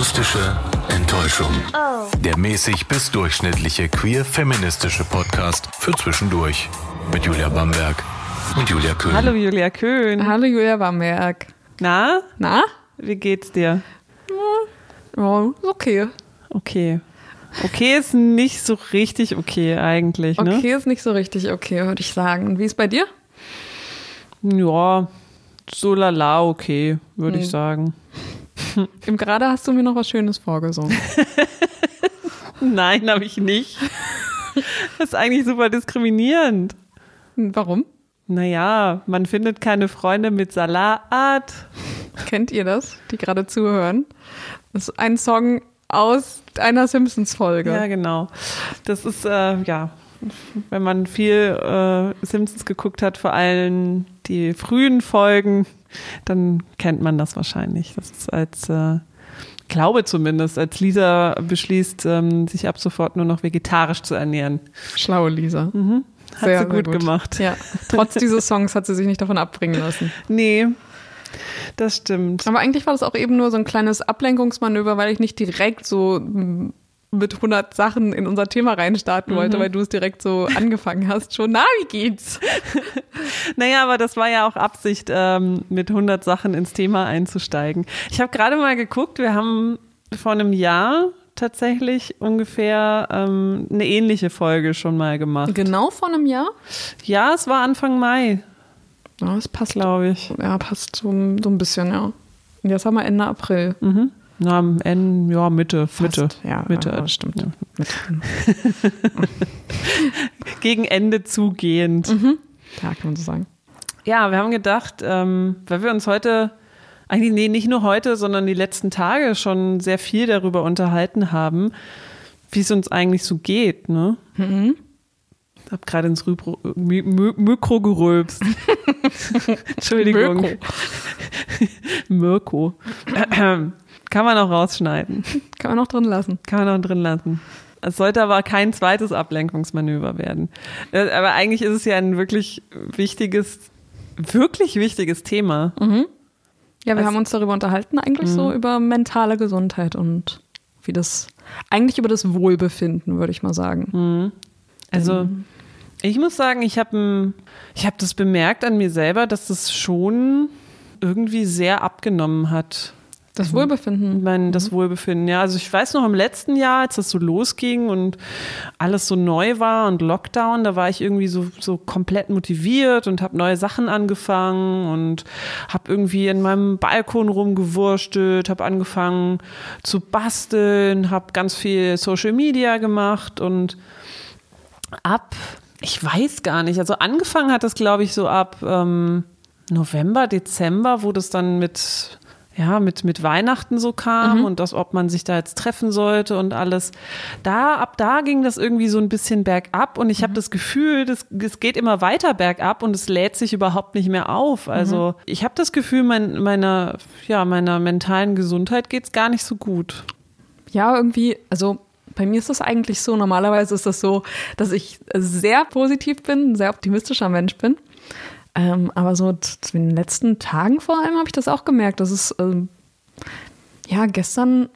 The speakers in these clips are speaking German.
Akustische Enttäuschung. Der mäßig bis durchschnittliche queer-feministische Podcast für zwischendurch. Mit Julia Bamberg und Julia Köhn. Hallo Julia Köhn. Hallo Julia Bamberg. Na, Na? wie geht's dir? Ja, ist okay. Okay. Okay ist nicht so richtig okay eigentlich, ne? Okay ist nicht so richtig okay, würde ich sagen. Und wie ist bei dir? Ja, so lala okay, würde Hm. ich sagen. Im Gerade hast du mir noch was Schönes vorgesungen. Nein, habe ich nicht. Das ist eigentlich super diskriminierend. Warum? Naja, man findet keine Freunde mit Salat. Kennt ihr das, die gerade zuhören? Das ist ein Song aus einer Simpsons-Folge. Ja, genau. Das ist, äh, ja, wenn man viel äh, Simpsons geguckt hat, vor allem die frühen Folgen, dann kennt man das wahrscheinlich. Das ist als, äh, glaube zumindest, als Lisa beschließt, ähm, sich ab sofort nur noch vegetarisch zu ernähren. Schlaue Lisa. Hat Sehr, sie sehr gut, gemacht. Ja, trotz dieses Songs hat sie sich nicht davon abbringen lassen. Nee, das stimmt. Aber eigentlich war das auch eben nur so ein kleines Ablenkungsmanöver, weil ich nicht direkt so mm, mit 100 Sachen in unser Thema reinstarten wollte, weil du es direkt so angefangen hast. Schon, na, wie geht's? Naja, aber das war ja auch Absicht, ähm, mit 100 Sachen ins Thema einzusteigen. Ich habe gerade mal geguckt, wir haben vor einem Jahr tatsächlich ungefähr ähm, eine ähnliche Folge schon mal gemacht. Genau vor einem Jahr? Ja, es war Anfang Mai, Ja, das passt, glaube ich. ja, passt so, so ein bisschen, ja. Und jetzt haben wir Ende April. Mhm. Na, am Ende, ja, Mitte, Mitte. Ja, Mitte. ja, stimmt. Ja. Mitte. Gegen Ende zugehend. Ja, kann man so sagen. Ja, wir haben gedacht, ähm, weil wir uns heute, eigentlich nee, nicht nur heute, sondern die letzten Tage schon sehr viel darüber unterhalten haben, wie es uns eigentlich so geht, ne? Ich habe gerade ins Rübro, Mü- Mü- Mikro gerülpst. Entschuldigung. Mirko. Kann man auch rausschneiden. Kann man noch drin lassen. Kann man auch drin lassen. Es sollte aber kein zweites Ablenkungsmanöver werden. Äh, Aber eigentlich ist es ja ein wirklich wichtiges, wirklich wichtiges Thema. Ja, wir Also- haben uns darüber unterhalten, eigentlich so über mentale Gesundheit und wie das, eigentlich über das Wohlbefinden, würde ich mal sagen. Also ich muss sagen, ich habe ich hab das bemerkt an mir selber, dass das schon irgendwie sehr abgenommen hat. Das Wohlbefinden. mein, das Wohlbefinden. Ja, also ich weiß noch im letzten Jahr, als das so losging und alles so neu war und Lockdown, da war ich irgendwie so, so komplett motiviert und habe neue Sachen angefangen und habe irgendwie in meinem Balkon rumgewurstelt, habe angefangen zu basteln, habe ganz viel Social Media gemacht und ab, ich weiß gar nicht, also angefangen hat das, glaube ich, so ab ähm, November, Dezember, wo das dann mit, ja, mit, mit Weihnachten so kam und das, ob man sich da jetzt treffen sollte und alles. Da, ab da ging das irgendwie so ein bisschen bergab und ich habe das Gefühl, das, es geht immer weiter bergab und es lädt sich überhaupt nicht mehr auf. Also ich habe das Gefühl, mein, meiner, ja, meiner mentalen Gesundheit geht's gar nicht so gut. Ja, irgendwie, also bei mir ist das eigentlich so, normalerweise ist das so, dass ich sehr positiv bin, ein sehr optimistischer Mensch bin. Ähm, aber so zu den letzten Tagen vor allem habe ich das auch gemerkt. Das ist, ähm, ja, gestern,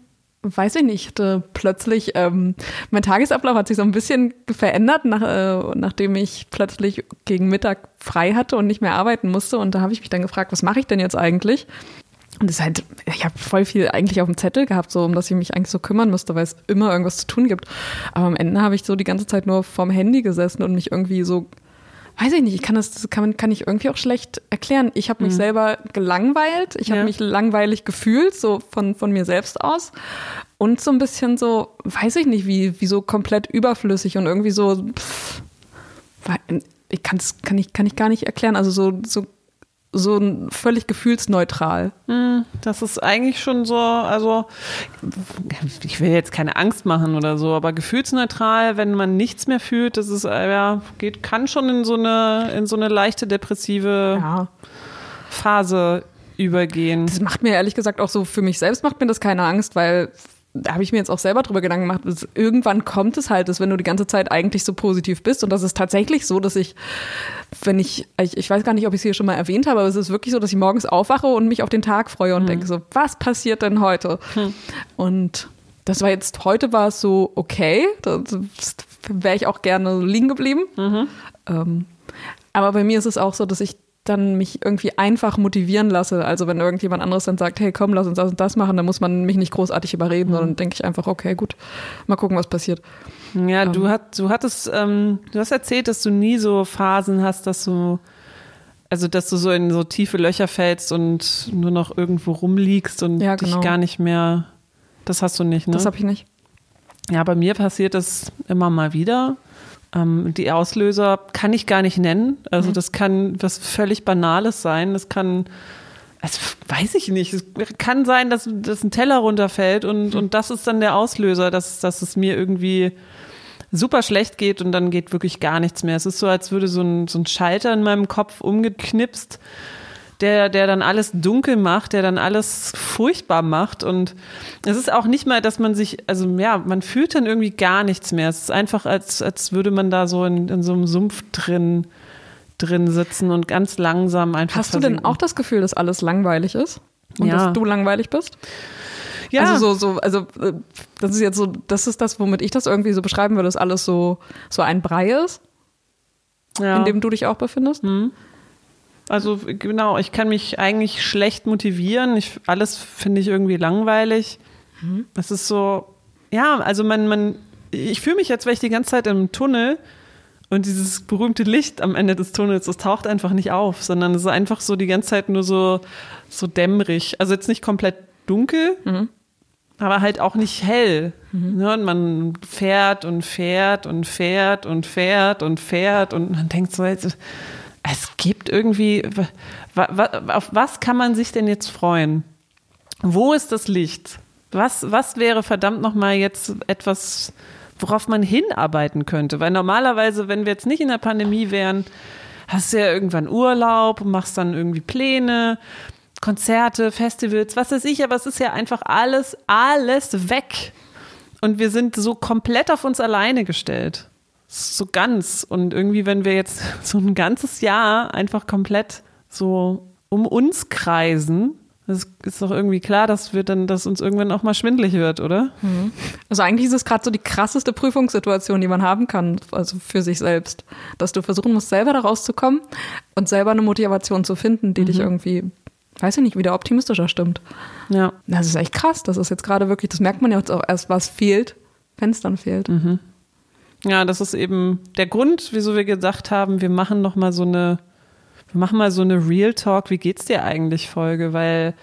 weiß ich nicht, hatte plötzlich, ähm, mein Tagesablauf hat sich so ein bisschen verändert, nach, äh, nachdem ich plötzlich gegen Mittag frei hatte und nicht mehr arbeiten musste. Und da habe ich mich dann gefragt, was mache ich denn jetzt eigentlich? Und es ist halt, ich habe voll viel eigentlich auf dem Zettel gehabt, so um das ich mich eigentlich so kümmern müsste, weil es immer irgendwas zu tun gibt. Aber am Ende habe ich so die ganze Zeit nur vorm Handy gesessen und mich irgendwie so, weiß ich nicht, ich kann das, das kann, kann ich irgendwie auch schlecht erklären. Ich habe mich selber gelangweilt, ich habe Ja. mich langweilig gefühlt, so von, von mir selbst aus. Und so ein bisschen so, weiß ich nicht, wie, wie so komplett überflüssig und irgendwie so, pff, ich kann's, kann ich, kann ich gar nicht erklären. Also so, so, so völlig gefühlsneutral. Das ist eigentlich schon so, also ich will jetzt keine Angst machen oder so, aber gefühlsneutral, wenn man nichts mehr fühlt, das ist äh, ja geht, kann schon in so eine in so eine leichte depressive Ja. Phase übergehen. Das macht mir ehrlich gesagt auch so, für mich selbst macht mir das keine Angst, weil da habe ich mir jetzt auch selber drüber Gedanken gemacht, dass irgendwann kommt es halt, dass wenn du die ganze Zeit eigentlich so positiv bist und das ist tatsächlich so, dass ich, wenn ich, ich, ich weiß gar nicht, ob ich es hier schon mal erwähnt habe, aber es ist wirklich so, dass ich morgens aufwache und mich auf den Tag freue und mhm. denke so, was passiert denn heute? Mhm. Und das war jetzt, heute war es so okay, da wäre ich auch gerne liegen geblieben. Mhm. Ähm, aber bei mir ist es auch so, dass ich dann mich irgendwie einfach motivieren lasse. Also wenn irgendjemand anderes dann sagt, hey komm, lass uns das und das machen, dann muss man mich nicht großartig überreden, mhm. sondern denke ich einfach, okay, gut, mal gucken, was passiert. Ja, ähm. du, hat, du hattest, ähm, du hast erzählt, dass du nie so Phasen hast, dass du, also dass du so in so tiefe Löcher fällst und nur noch irgendwo rumliegst und ja, genau. dich gar nicht mehr, das hast du nicht, ne? Das habe ich nicht. Ja, bei mir passiert das immer mal wieder. Ähm, die Auslöser kann ich gar nicht nennen. Also mhm. das kann was völlig Banales sein. Das kann, also weiß ich nicht. Es kann sein, dass, dass ein Teller runterfällt und, mhm. und das ist dann der Auslöser, dass, dass es mir irgendwie super schlecht geht und dann geht wirklich gar nichts mehr. Es ist so, als würde so ein, so ein Schalter in meinem Kopf umgeknipst der, der dann alles dunkel macht, der dann alles furchtbar macht. Und es ist auch nicht mal, dass man sich, also ja, man fühlt dann irgendwie gar nichts mehr. Es ist einfach, als, als würde man da so in, in so einem Sumpf drin, drin sitzen und ganz langsam einfach. Hast versinken. du denn auch das Gefühl, dass alles langweilig ist? Und ja. dass du langweilig bist? Ja. Also so, so, also äh, das ist jetzt so, das ist das, womit ich das irgendwie so beschreiben würde, dass alles so, so ein Brei ist, ja. in dem du dich auch befindest. Mhm. Also genau, ich kann mich eigentlich schlecht motivieren. Ich, alles finde ich irgendwie langweilig. Mhm. Es ist so, ja, also man, man, ich fühle mich jetzt, weil ich die ganze Zeit im Tunnel und dieses berühmte Licht am Ende des Tunnels, das taucht einfach nicht auf, sondern es ist einfach so die ganze Zeit nur so, so dämmerig. Also jetzt nicht komplett dunkel, mhm. aber halt auch nicht hell. Mhm. Ja, und man fährt und fährt und fährt und fährt und fährt und man denkt so, jetzt, es gibt irgendwie, auf was kann man sich denn jetzt freuen? Wo ist das Licht? Was, was wäre verdammt nochmal jetzt etwas, worauf man hinarbeiten könnte? Weil normalerweise, wenn wir jetzt nicht in der Pandemie wären, hast du ja irgendwann Urlaub, machst dann irgendwie Pläne, Konzerte, Festivals, was weiß ich, aber es ist ja einfach alles, alles weg. Und wir sind so komplett auf uns alleine gestellt so ganz. Und irgendwie, wenn wir jetzt so ein ganzes Jahr einfach komplett so um uns kreisen, das ist doch irgendwie klar, dass wir dann, dass uns irgendwann auch mal schwindlig wird, oder? Mhm. Also eigentlich ist es gerade so die krasseste Prüfungssituation, die man haben kann, also für sich selbst, dass du versuchen musst, selber da rauszukommen und selber eine Motivation zu finden, die mhm. dich irgendwie, weiß ich nicht, wieder optimistischer stimmt. Ja. Das ist echt krass. Das ist jetzt gerade wirklich, das merkt man ja jetzt auch erst, was fehlt, wenn es dann fehlt. Mhm. Ja, das ist eben der Grund, wieso wir gesagt haben, wir machen noch mal so eine, wir machen mal so eine Real Talk, wie geht's dir eigentlich Folge, weil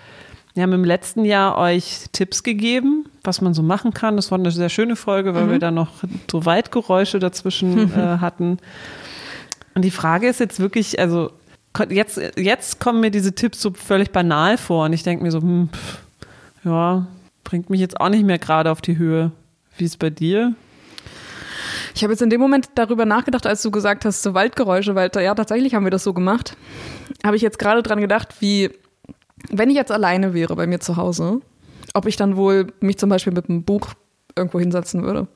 wir haben im letzten Jahr euch Tipps gegeben, was man so machen kann. Das war eine sehr schöne Folge, weil mhm. wir da noch so Weitgeräusche dazwischen äh, hatten. Und die Frage ist jetzt wirklich, also jetzt, jetzt kommen mir diese Tipps so völlig banal vor und ich denke mir so, hm, pff, ja, bringt mich jetzt auch nicht mehr gerade auf die Höhe. Wie ist es bei dir? Ich habe jetzt in dem Moment darüber nachgedacht, als du gesagt hast, so Waldgeräusche, weil ja, tatsächlich haben wir das so gemacht. Habe ich jetzt gerade dran gedacht, wie, wenn ich jetzt alleine wäre bei mir zu Hause, ob ich dann wohl mich zum Beispiel mit einem Buch irgendwo hinsetzen würde.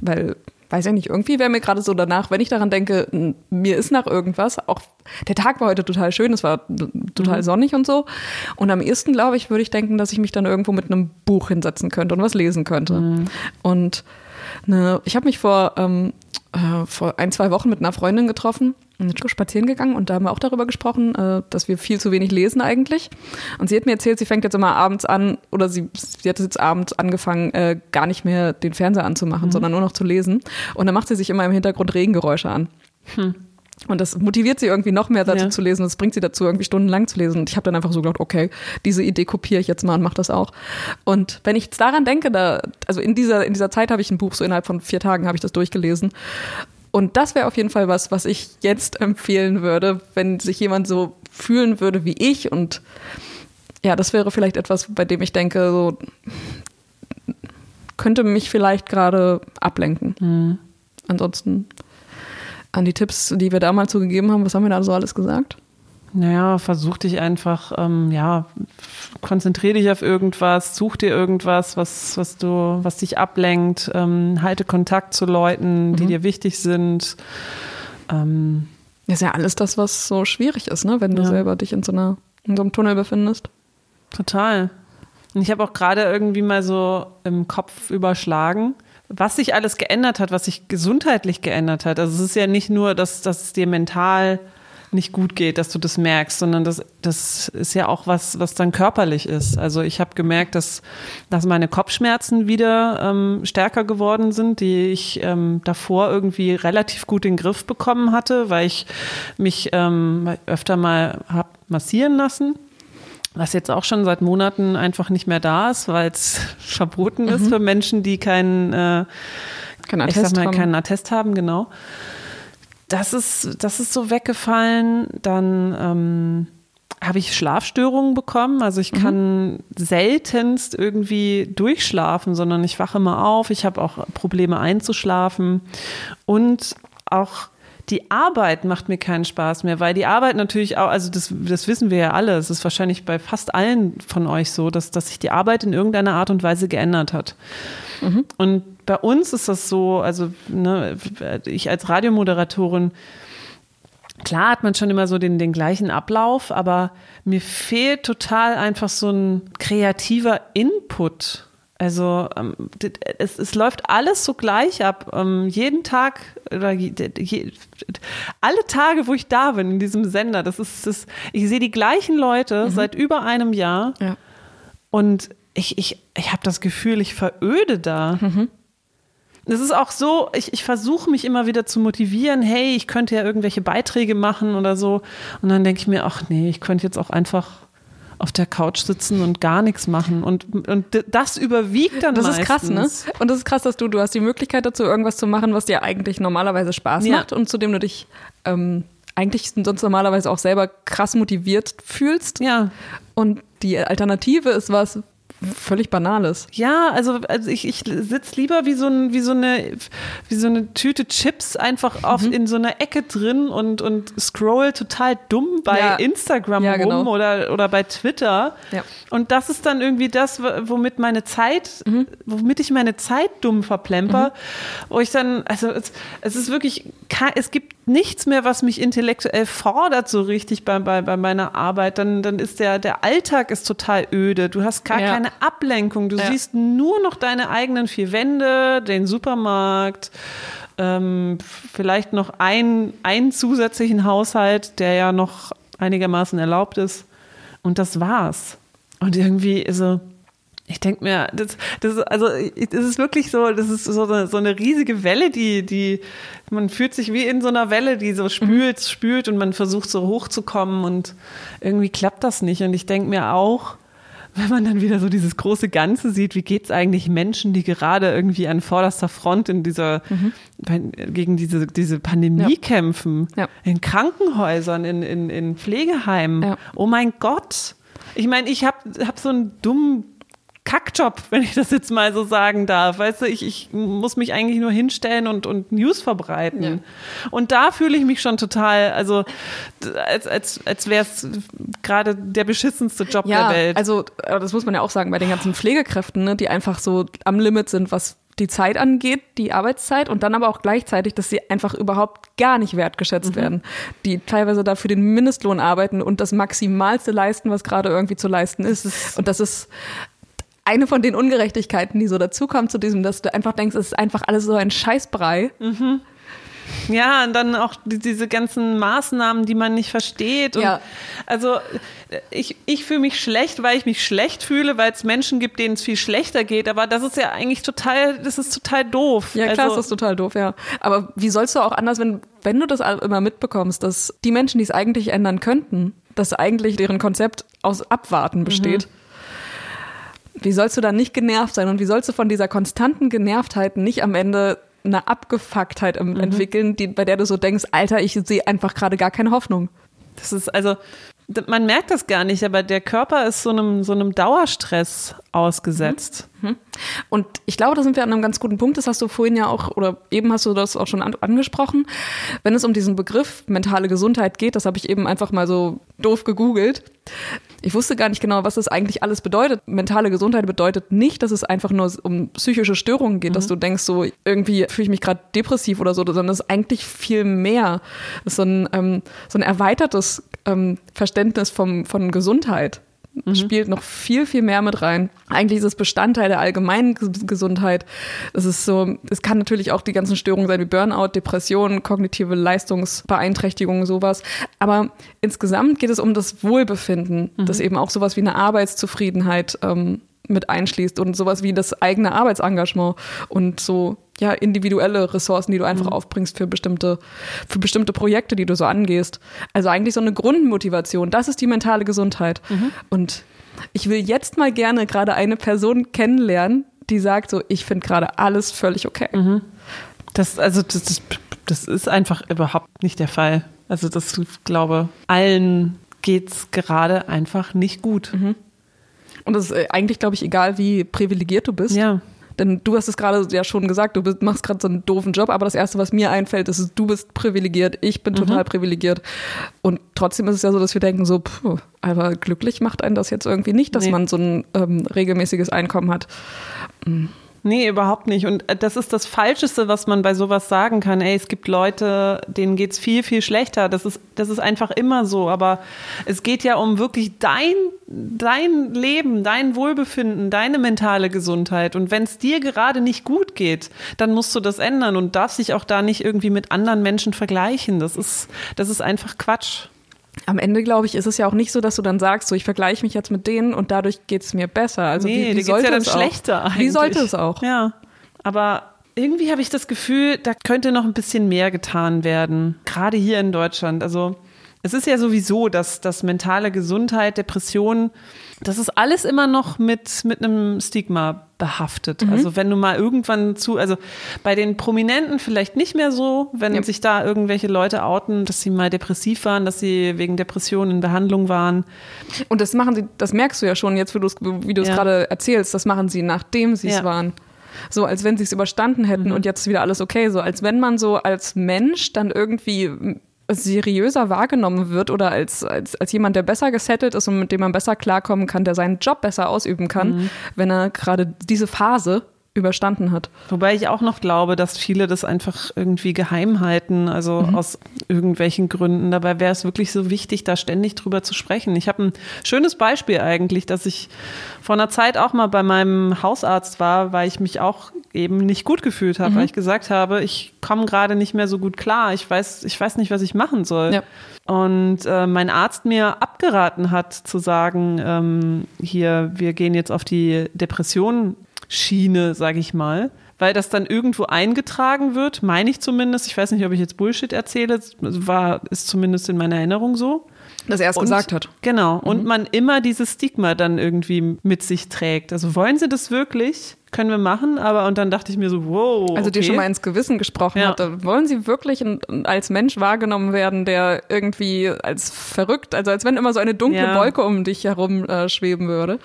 Weil, weiß ich nicht, irgendwie wäre mir gerade so danach, wenn ich daran denke, mir ist nach irgendwas, auch der Tag war heute total schön, es war total mhm. sonnig und so. Und am ehesten, glaube ich, würde ich denken, dass ich mich dann irgendwo mit einem Buch hinsetzen könnte und was lesen könnte. Mhm. Und eine, ich habe mich vor, ähm, äh, vor ein, zwei Wochen mit einer Freundin getroffen und spazieren gegangen und da haben wir auch darüber gesprochen, äh, dass wir viel zu wenig lesen eigentlich. Und sie hat mir erzählt, sie fängt jetzt immer abends an oder sie, sie hat jetzt abends angefangen, äh, gar nicht mehr den Fernseher anzumachen, mhm. sondern nur noch zu lesen. Und dann macht sie sich immer im Hintergrund Regengeräusche an. Hm. Und das motiviert sie irgendwie noch mehr dazu ja. zu lesen. Das bringt sie dazu, irgendwie stundenlang zu lesen. Und ich habe dann einfach so gedacht, okay, diese Idee kopiere ich jetzt mal und mache das auch. Und wenn ich jetzt daran denke, da, also in dieser, in dieser Zeit habe ich ein Buch, so innerhalb von vier Tagen habe ich das durchgelesen. Und das wäre auf jeden Fall was, was ich jetzt empfehlen würde, wenn sich jemand so fühlen würde wie ich. Und ja, das wäre vielleicht etwas, bei dem ich denke, so könnte mich vielleicht gerade ablenken. Mhm. Ansonsten an die Tipps, die wir damals so gegeben haben, was haben wir da so alles gesagt? Naja, versuch dich einfach, ähm, ja, konzentrier dich auf irgendwas, such dir irgendwas, was, was du, was dich ablenkt, ähm, halte Kontakt zu Leuten, die mhm. dir wichtig sind. Ähm, das ist ja alles das, was so schwierig ist, ne? wenn du ja. selber dich in so, einer, in so einem Tunnel befindest. Total. Und ich habe auch gerade irgendwie mal so im Kopf überschlagen, was sich alles geändert hat, was sich gesundheitlich geändert hat. Also es ist ja nicht nur, dass, dass es dir mental nicht gut geht, dass du das merkst, sondern das, das ist ja auch was, was dann körperlich ist. Also ich habe gemerkt, dass, dass meine Kopfschmerzen wieder ähm, stärker geworden sind, die ich ähm, davor irgendwie relativ gut in den Griff bekommen hatte, weil ich mich ähm, öfter mal habe massieren lassen was jetzt auch schon seit Monaten einfach nicht mehr da ist, weil es verboten mhm. ist für Menschen, die keinen, äh, keinen Attest, mal, haben. keinen Attest haben, genau das ist, das ist so weggefallen. Dann ähm, habe ich Schlafstörungen bekommen. Also ich mhm. kann mhm. seltenst irgendwie durchschlafen, sondern ich wache immer auf. Ich habe auch Probleme einzuschlafen. Und auch die Arbeit macht mir keinen Spaß mehr, weil die Arbeit natürlich auch, also das, das wissen wir ja alle, es ist wahrscheinlich bei fast allen von euch so, dass, dass sich die Arbeit in irgendeiner Art und Weise geändert hat. Mhm. Und bei uns ist das so, also ne, ich als Radiomoderatorin, klar hat man schon immer so den, den gleichen Ablauf, aber mir fehlt total einfach so ein kreativer Input. Also ähm, es, es läuft alles so gleich ab. Ähm, jeden Tag oder je, alle Tage, wo ich da bin in diesem Sender, das ist das, ich sehe die gleichen Leute mhm. seit über einem Jahr. Ja. Und ich, ich, ich habe das Gefühl, ich veröde da. Mhm. Es ist auch so, ich, ich versuche mich immer wieder zu motivieren, hey, ich könnte ja irgendwelche Beiträge machen oder so. Und dann denke ich mir, ach nee, ich könnte jetzt auch einfach auf der Couch sitzen und gar nichts machen. Und, und das überwiegt dann Das meistens. ist krass, ne? Und das ist krass, dass du, du hast die Möglichkeit dazu, irgendwas zu machen, was dir eigentlich normalerweise Spaß ja. macht und zu dem du dich ähm, eigentlich sonst normalerweise auch selber krass motiviert fühlst. Ja. Und die Alternative ist was, völlig Banales. Ja, also, also ich, ich sitze lieber wie so, ein, wie, so eine, wie so eine Tüte Chips einfach auf, mhm. in so einer Ecke drin und, und scroll total dumm bei ja. Instagram ja, rum genau. oder, oder bei Twitter. Ja. Und das ist dann irgendwie das, womit meine Zeit, mhm. womit ich meine Zeit dumm verplemper, mhm. wo ich dann, also es, es ist wirklich, es gibt nichts mehr, was mich intellektuell fordert so richtig bei, bei, bei meiner Arbeit. Dann, dann ist der, der Alltag ist total öde. Du hast gar keine Ablenkung. Du ja. siehst nur noch deine eigenen vier Wände, den Supermarkt, ähm, vielleicht noch ein, einen zusätzlichen Haushalt, der ja noch einigermaßen erlaubt ist. Und das war's. Und irgendwie, also, ich denke mir, das, das, also, das ist wirklich so, das ist so eine, so eine riesige Welle, die, die, man fühlt sich wie in so einer Welle, die so spült, mhm. spült und man versucht so hochzukommen und irgendwie klappt das nicht. Und ich denke mir auch, wenn man dann wieder so dieses große Ganze sieht, wie geht es eigentlich Menschen, die gerade irgendwie an vorderster Front in dieser, mhm. gegen diese, diese Pandemie ja. kämpfen, ja. in Krankenhäusern, in, in, in Pflegeheimen. Ja. Oh mein Gott. Ich meine, ich habe hab so einen dummen Kackjob, wenn ich das jetzt mal so sagen darf. Weißt du, ich, ich muss mich eigentlich nur hinstellen und, und News verbreiten. Ja. Und da fühle ich mich schon total, also als, als, als wäre es gerade der beschissenste Job ja, der Welt. Also, das muss man ja auch sagen, bei den ganzen Pflegekräften, ne, die einfach so am Limit sind, was die Zeit angeht, die Arbeitszeit und dann aber auch gleichzeitig, dass sie einfach überhaupt gar nicht wertgeschätzt mhm. werden, die teilweise dafür den Mindestlohn arbeiten und das Maximalste leisten, was gerade irgendwie zu leisten ist. Und das ist eine von den Ungerechtigkeiten, die so dazukommt zu diesem, dass du einfach denkst, es ist einfach alles so ein Scheißbrei. Mhm. Ja, und dann auch diese ganzen Maßnahmen, die man nicht versteht. Ja. Also ich, ich fühle mich schlecht, weil ich mich schlecht fühle, weil es Menschen gibt, denen es viel schlechter geht. Aber das ist ja eigentlich total, das ist total doof. Ja, klar, also, ist das total doof, ja. Aber wie sollst du auch anders, wenn, wenn du das immer mitbekommst, dass die Menschen, die es eigentlich ändern könnten, dass eigentlich deren Konzept aus Abwarten besteht. Mhm wie sollst du dann nicht genervt sein und wie sollst du von dieser konstanten Genervtheit nicht am Ende eine Abgefucktheit mhm. entwickeln, die, bei der du so denkst, Alter, ich sehe einfach gerade gar keine Hoffnung. Das ist also, man merkt das gar nicht, aber der Körper ist so einem, so einem Dauerstress ausgesetzt. Mhm. Und ich glaube, da sind wir an einem ganz guten Punkt. Das hast du vorhin ja auch, oder eben hast du das auch schon an, angesprochen. Wenn es um diesen Begriff mentale Gesundheit geht, das habe ich eben einfach mal so doof gegoogelt. Ich wusste gar nicht genau, was das eigentlich alles bedeutet. Mentale Gesundheit bedeutet nicht, dass es einfach nur um psychische Störungen geht, mhm. dass du denkst, so irgendwie fühle ich mich gerade depressiv oder so, sondern es ist eigentlich viel mehr. Es ist so ein, ähm, so ein erweitertes ähm, Verständnis vom, von Gesundheit mhm. spielt noch viel, viel mehr mit rein. Eigentlich ist es Bestandteil der allgemeinen Gesundheit. Es ist so, es kann natürlich auch die ganzen Störungen sein wie Burnout, Depressionen, kognitive Leistungsbeeinträchtigungen, sowas. Aber insgesamt geht es um das Wohlbefinden, mhm. das eben auch sowas wie eine Arbeitszufriedenheit ähm, mit einschließt und sowas wie das eigene Arbeitsengagement und so ja individuelle Ressourcen, die du einfach mhm. aufbringst für bestimmte für bestimmte Projekte, die du so angehst. Also eigentlich so eine Grundmotivation. Das ist die mentale Gesundheit. Mhm. Und ich will jetzt mal gerne gerade eine Person kennenlernen, die sagt so, ich finde gerade alles völlig okay. Mhm. Das also das, das, das ist einfach überhaupt nicht der Fall. Also das glaube allen geht's gerade einfach nicht gut. Und es ist äh, eigentlich, glaube ich, egal, wie privilegiert du bist. Ja. Denn du hast es gerade ja schon gesagt, du bist, machst gerade so einen doofen Job, aber das Erste, was mir einfällt, ist, du bist privilegiert, ich bin total mhm. privilegiert. Und trotzdem ist es ja so, dass wir denken, so, puh, aber glücklich macht einen das jetzt irgendwie nicht, dass nee. man so ein ähm, regelmäßiges Einkommen hat. Mhm. Nee, überhaupt nicht. Und äh, das ist das Falscheste, was man bei sowas sagen kann. Ey, es gibt Leute, denen geht's viel, viel schlechter. Das ist, das ist einfach immer so. Aber es geht ja um wirklich dein, dein Leben, dein Wohlbefinden, deine mentale Gesundheit. Und wenn es dir gerade nicht gut geht, dann musst du das ändern und darfst dich auch da nicht irgendwie mit anderen Menschen vergleichen. Das ist, das ist einfach Quatsch am Ende, glaube ich, ist es ja auch nicht so, dass du dann sagst, so ich vergleiche mich jetzt mit denen und dadurch geht es mir besser. Also nee, wie, wie sollte ja es schlechter auch? Wie sollte es auch? Ja, aber irgendwie habe ich das Gefühl, da könnte noch ein bisschen mehr getan werden, gerade hier in Deutschland. Also es ist ja sowieso, dass, dass mentale Gesundheit, Depressionen, das ist alles immer noch mit, mit einem Stigma behaftet. Mhm. Also wenn du mal irgendwann zu, also bei den Prominenten vielleicht nicht mehr so, wenn ja. sich da irgendwelche Leute outen, dass sie mal depressiv waren, dass sie wegen Depressionen in Behandlung waren. Und das machen sie, das merkst du ja schon jetzt, wie du es ja. gerade erzählst, das machen sie, nachdem sie es ja. waren so als wenn sie es überstanden hätten mhm. und jetzt ist wieder alles okay, so als wenn man so als Mensch dann irgendwie seriöser wahrgenommen wird oder als, als, als jemand, der besser gesettelt ist und mit dem man besser klarkommen kann, der seinen Job besser ausüben kann, mhm. wenn er gerade diese Phase überstanden hat. Wobei ich auch noch glaube, dass viele das einfach irgendwie geheim halten, also mhm. aus irgendwelchen Gründen. Dabei wäre es wirklich so wichtig, da ständig drüber zu sprechen. Ich habe ein schönes Beispiel eigentlich, dass ich vor einer Zeit auch mal bei meinem Hausarzt war, weil ich mich auch eben nicht gut gefühlt habe, mhm. weil ich gesagt habe, ich komme gerade nicht mehr so gut klar. Ich weiß, ich weiß nicht, was ich machen soll. Ja. Und äh, mein Arzt mir abgeraten hat zu sagen, ähm, hier, wir gehen jetzt auf die Depression Schiene, sage ich mal, weil das dann irgendwo eingetragen wird, meine ich zumindest. Ich weiß nicht, ob ich jetzt Bullshit erzähle, war ist zumindest in meiner Erinnerung so. Dass er es gesagt hat. Genau. Mhm. Und man immer dieses Stigma dann irgendwie mit sich trägt. Also wollen sie das wirklich? Können wir machen, aber und dann dachte ich mir so, wow. Also okay. dir schon mal ins Gewissen gesprochen ja. hat, wollen sie wirklich als Mensch wahrgenommen werden, der irgendwie als verrückt, also als wenn immer so eine dunkle ja. Wolke um dich herum äh, schweben würde?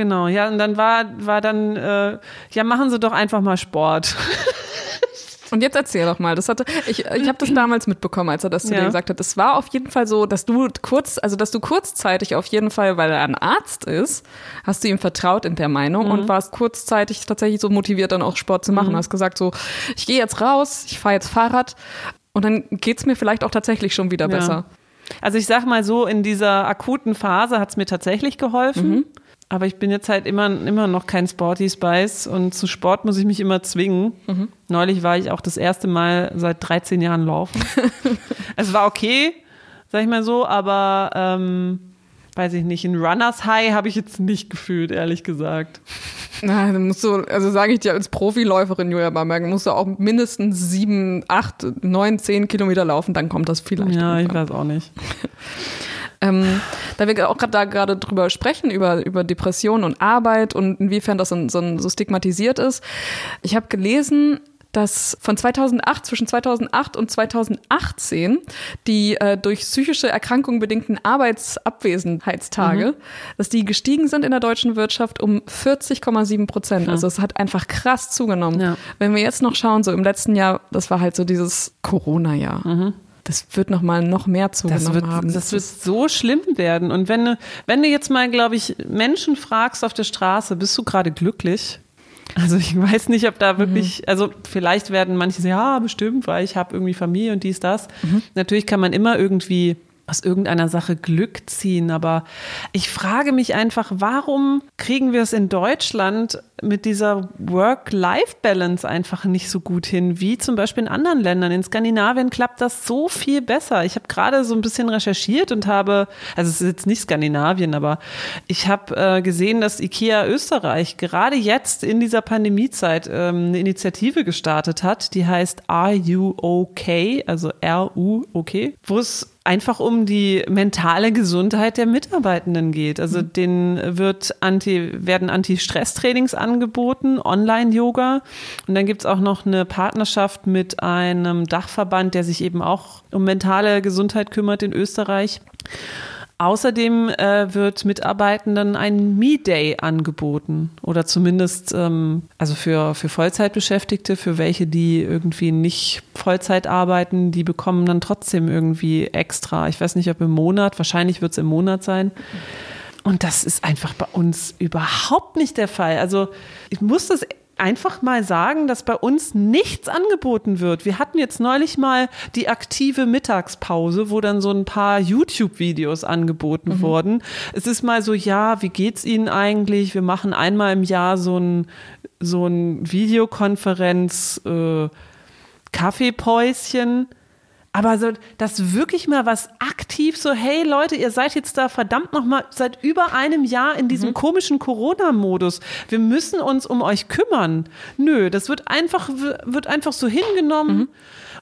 Genau, ja, und dann war, war dann, äh, ja, machen Sie doch einfach mal Sport. Und jetzt erzähl doch mal, das hatte ich ich habe das damals mitbekommen, als er das zu ja. dir gesagt hat. Es war auf jeden Fall so, dass du kurz also dass du kurzzeitig auf jeden Fall, weil er ein Arzt ist, hast du ihm vertraut in der Meinung mhm. und warst kurzzeitig tatsächlich so motiviert dann auch Sport zu machen. Mhm. Hast gesagt so, ich gehe jetzt raus, ich fahre jetzt Fahrrad und dann geht's mir vielleicht auch tatsächlich schon wieder ja. besser. Also ich sag mal so, in dieser akuten Phase hat's mir tatsächlich geholfen. Mhm. Aber ich bin jetzt halt immer, immer noch kein Sporty Spice und zu Sport muss ich mich immer zwingen. Mhm. Neulich war ich auch das erste Mal seit 13 Jahren laufen. es war okay, sag ich mal so, aber ähm, weiß ich nicht, ein Runners High habe ich jetzt nicht gefühlt, ehrlich gesagt. Na, dann musst du, also sage ich dir als Profiläuferin, Julia Bamberg, musst du auch mindestens sieben, acht, neun, zehn Kilometer laufen, dann kommt das vielleicht. Ja, ich weiß auch nicht. Ähm, da wir auch gerade da gerade drüber sprechen, über, über Depression und Arbeit und inwiefern das so, so, so stigmatisiert ist. Ich habe gelesen, dass von 2008, zwischen 2008 und 2018, die äh, durch psychische Erkrankungen bedingten Arbeitsabwesenheitstage, mhm. dass die gestiegen sind in der deutschen Wirtschaft um 40,7 Prozent. Also es hat einfach krass zugenommen. Ja. Wenn wir jetzt noch schauen, so im letzten Jahr, das war halt so dieses Corona-Jahr. Mhm das wird noch mal noch mehr zugenommen das wird, haben. Das, wird so schlimm werden. Und wenn du, wenn du jetzt mal, glaube ich, Menschen fragst auf der Straße, bist du gerade glücklich? Also ich weiß nicht, ob da wirklich, mhm. also vielleicht werden manche sagen, ja, bestimmt, weil ich habe irgendwie Familie und dies, das. Mhm. Natürlich kann man immer irgendwie aus irgendeiner Sache Glück ziehen. Aber ich frage mich einfach, warum kriegen wir es in Deutschland mit dieser Work-Life-Balance einfach nicht so gut hin, wie zum Beispiel in anderen Ländern. In Skandinavien klappt das so viel besser. Ich habe gerade so ein bisschen recherchiert und habe, also es ist jetzt nicht Skandinavien, aber ich habe äh, gesehen, dass IKEA Österreich gerade jetzt in dieser Pandemiezeit ähm, eine Initiative gestartet hat, die heißt Are You Okay? Also R-U-OK, wo es einfach um die mentale Gesundheit der Mitarbeitenden geht. Also mhm. denen wird Anti, werden Anti-Stress-Trainings angeboten, Online-Yoga. Und dann gibt es auch noch eine Partnerschaft mit einem Dachverband, der sich eben auch um mentale Gesundheit kümmert in Österreich. Außerdem äh, wird Mitarbeitenden ein Me-Day angeboten oder zumindest ähm, also für, für Vollzeitbeschäftigte, für welche, die irgendwie nicht Vollzeit arbeiten, die bekommen dann trotzdem irgendwie extra. Ich weiß nicht, ob im Monat, wahrscheinlich wird es im Monat sein. Und das ist einfach bei uns überhaupt nicht der Fall. Also ich muss das einfach mal sagen, dass bei uns nichts angeboten wird. Wir hatten jetzt neulich mal die aktive Mittagspause, wo dann so ein paar YouTube-Videos angeboten mhm. wurden. Es ist mal so, ja, wie geht's Ihnen eigentlich? Wir machen einmal im Jahr so ein, so ein Videokonferenz, äh, Kaffeepäuschen aber so, dass wirklich mal was aktiv so, hey Leute, ihr seid jetzt da verdammt noch mal seit über einem Jahr in diesem mhm. komischen Corona-Modus. Wir müssen uns um euch kümmern. Nö, das wird einfach, wird einfach so hingenommen. Mhm.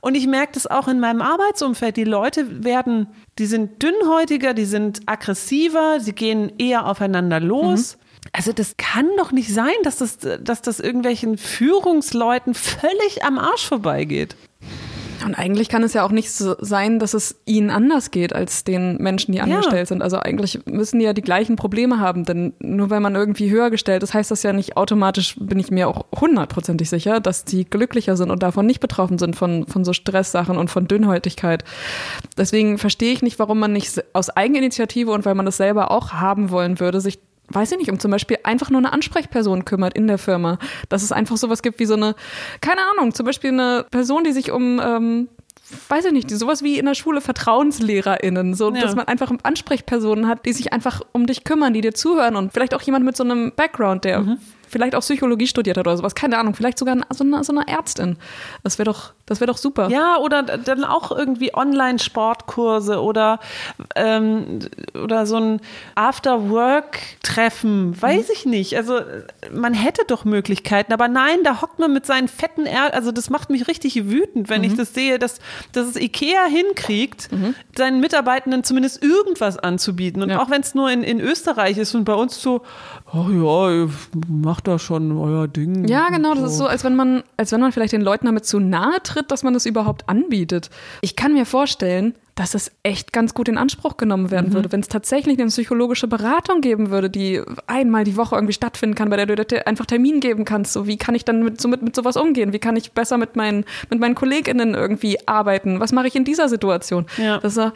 Und ich merke das auch in meinem Arbeitsumfeld. Die Leute werden, die sind dünnhäutiger, die sind aggressiver, sie gehen eher aufeinander los. Mhm. Also das kann doch nicht sein, dass das, dass das irgendwelchen Führungsleuten völlig am Arsch vorbeigeht. Und eigentlich kann es ja auch nicht so sein, dass es ihnen anders geht als den Menschen, die angestellt ja. sind. Also eigentlich müssen die ja die gleichen Probleme haben, denn nur wenn man irgendwie höher gestellt ist, heißt das ja nicht automatisch, bin ich mir auch hundertprozentig sicher, dass die glücklicher sind und davon nicht betroffen sind von, von so Stresssachen und von Dünnhäutigkeit. Deswegen verstehe ich nicht, warum man nicht aus Eigeninitiative und weil man das selber auch haben wollen würde, sich weiß ich nicht, um zum Beispiel einfach nur eine Ansprechperson kümmert in der Firma. Dass es einfach sowas gibt wie so eine, keine Ahnung, zum Beispiel eine Person, die sich um ähm, weiß ich nicht, sowas wie in der Schule VertrauenslehrerInnen, so, ja. dass man einfach Ansprechpersonen hat, die sich einfach um dich kümmern, die dir zuhören und vielleicht auch jemand mit so einem Background, der mhm vielleicht auch Psychologie studiert hat oder sowas, keine Ahnung, vielleicht sogar so eine, so eine Ärztin. Das wäre doch, das wäre doch super. Ja, oder dann auch irgendwie Online-Sportkurse oder, ähm, oder so ein After-Work-Treffen, weiß mhm. ich nicht. Also man hätte doch Möglichkeiten, aber nein, da hockt man mit seinen fetten er also das macht mich richtig wütend, wenn mhm. ich das sehe, dass, dass es Ikea hinkriegt, mhm. seinen Mitarbeitenden zumindest irgendwas anzubieten. Und ja. auch wenn es nur in, in Österreich ist und bei uns so, oh ja, macht da schon euer Ding. Ja, genau, das ist so, als wenn man, als wenn man vielleicht den Leuten damit zu nahe tritt, dass man das überhaupt anbietet. Ich kann mir vorstellen, dass es echt ganz gut in Anspruch genommen werden mhm. würde, wenn es tatsächlich eine psychologische Beratung geben würde, die einmal die Woche irgendwie stattfinden kann, bei der du einfach Termin geben kannst. So, wie kann ich dann mit, so mit, mit sowas umgehen? Wie kann ich besser mit meinen, mit meinen KollegInnen irgendwie arbeiten? Was mache ich in dieser Situation? Ja. Das, äh,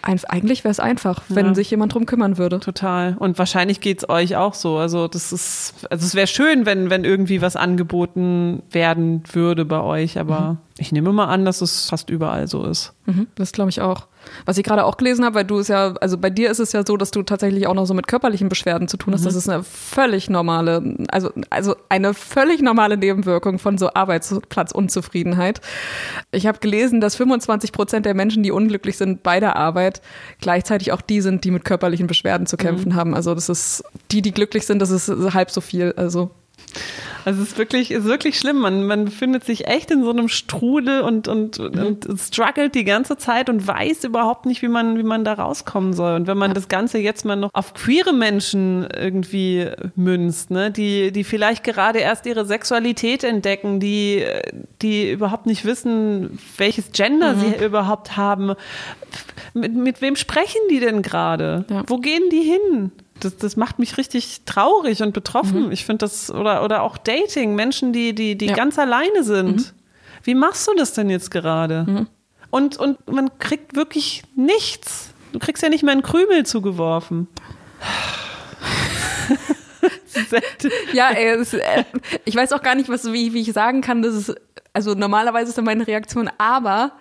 eigentlich wäre es einfach, wenn ja. sich jemand drum kümmern würde. Total. Und wahrscheinlich geht es euch auch so. Also, das ist, also es wäre schön, wenn, wenn irgendwie was angeboten werden würde bei euch, aber mhm. Ich nehme mal an, dass es fast überall so ist. Mhm, das glaube ich auch. Was ich gerade auch gelesen habe, weil du es ja, also bei dir ist es ja so, dass du tatsächlich auch noch so mit körperlichen Beschwerden zu tun hast. Mhm. Das ist eine völlig normale, also, also eine völlig normale Nebenwirkung von so Arbeitsplatzunzufriedenheit. Ich habe gelesen, dass 25 Prozent der Menschen, die unglücklich sind bei der Arbeit, gleichzeitig auch die sind, die mit körperlichen Beschwerden zu kämpfen mhm. haben. Also das ist die, die glücklich sind, das ist halb so viel. Also Also es ist wirklich, ist wirklich schlimm. Man, man befindet sich echt in so einem Strudel und, und, mhm. und struggelt die ganze Zeit und weiß überhaupt nicht, wie man, wie man da rauskommen soll. Und wenn man das Ganze jetzt mal noch auf queere Menschen irgendwie münzt, ne, die, die vielleicht gerade erst ihre Sexualität entdecken, die, die überhaupt nicht wissen, welches Gender mhm. sie überhaupt haben. Mit, mit wem sprechen die denn gerade? Ja. Wo gehen die hin? Das, das macht mich richtig traurig und betroffen. Mhm. Ich finde das, oder, oder auch Dating, Menschen, die, die, die ja. ganz alleine sind. Mhm. Wie machst du das denn jetzt gerade? Mhm. Und, und man kriegt wirklich nichts. Du kriegst ja nicht mal einen Krümel zugeworfen. ja, ey, es, äh, ich weiß auch gar nicht, was, wie, wie ich sagen kann, dass es, also normalerweise ist dann meine Reaktion, aber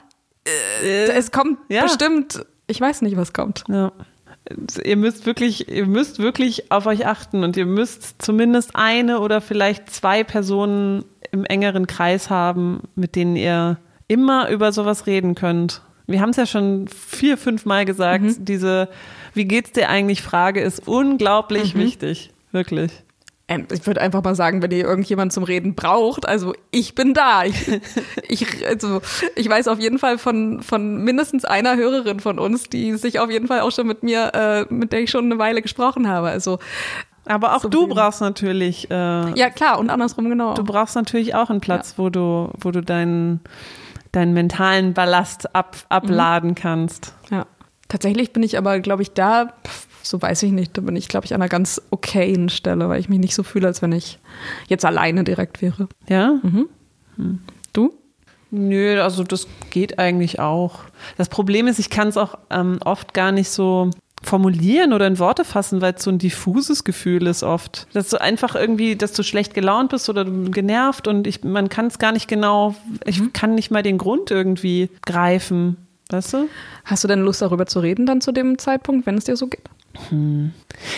äh, es kommt ja. bestimmt, ich weiß nicht, was kommt. Ja ihr müsst wirklich, ihr müsst wirklich auf euch achten und ihr müsst zumindest eine oder vielleicht zwei Personen im engeren Kreis haben, mit denen ihr immer über sowas reden könnt. Wir haben es ja schon vier, fünf Mal gesagt, mhm. diese Wie geht's dir eigentlich Frage ist unglaublich mhm. wichtig. Wirklich. Ähm, ich würde einfach mal sagen, wenn ihr irgendjemand zum Reden braucht, also ich bin da. Ich, ich, also, ich weiß auf jeden Fall von, von mindestens einer Hörerin von uns, die sich auf jeden Fall auch schon mit mir, äh, mit der ich schon eine Weile gesprochen habe. Also aber auch so du brauchst natürlich. Äh, ja klar und andersrum genau. Du brauchst natürlich auch einen Platz, ja. wo du, wo du deinen, deinen mentalen Ballast ab, abladen mhm. kannst. Ja. Tatsächlich bin ich aber, glaube ich, da so weiß ich nicht. Da bin ich, glaube ich, an einer ganz okayen Stelle, weil ich mich nicht so fühle, als wenn ich jetzt alleine direkt wäre. Ja? Mhm. Hm. Du? Nö, also das geht eigentlich auch. Das Problem ist, ich kann es auch ähm, oft gar nicht so formulieren oder in Worte fassen, weil es so ein diffuses Gefühl ist oft. Dass du einfach irgendwie, dass du schlecht gelaunt bist oder genervt und ich, man kann es gar nicht genau, ich mhm. kann nicht mal den Grund irgendwie greifen. Weißt du? Hast du denn Lust darüber zu reden dann zu dem Zeitpunkt, wenn es dir so geht? Hm.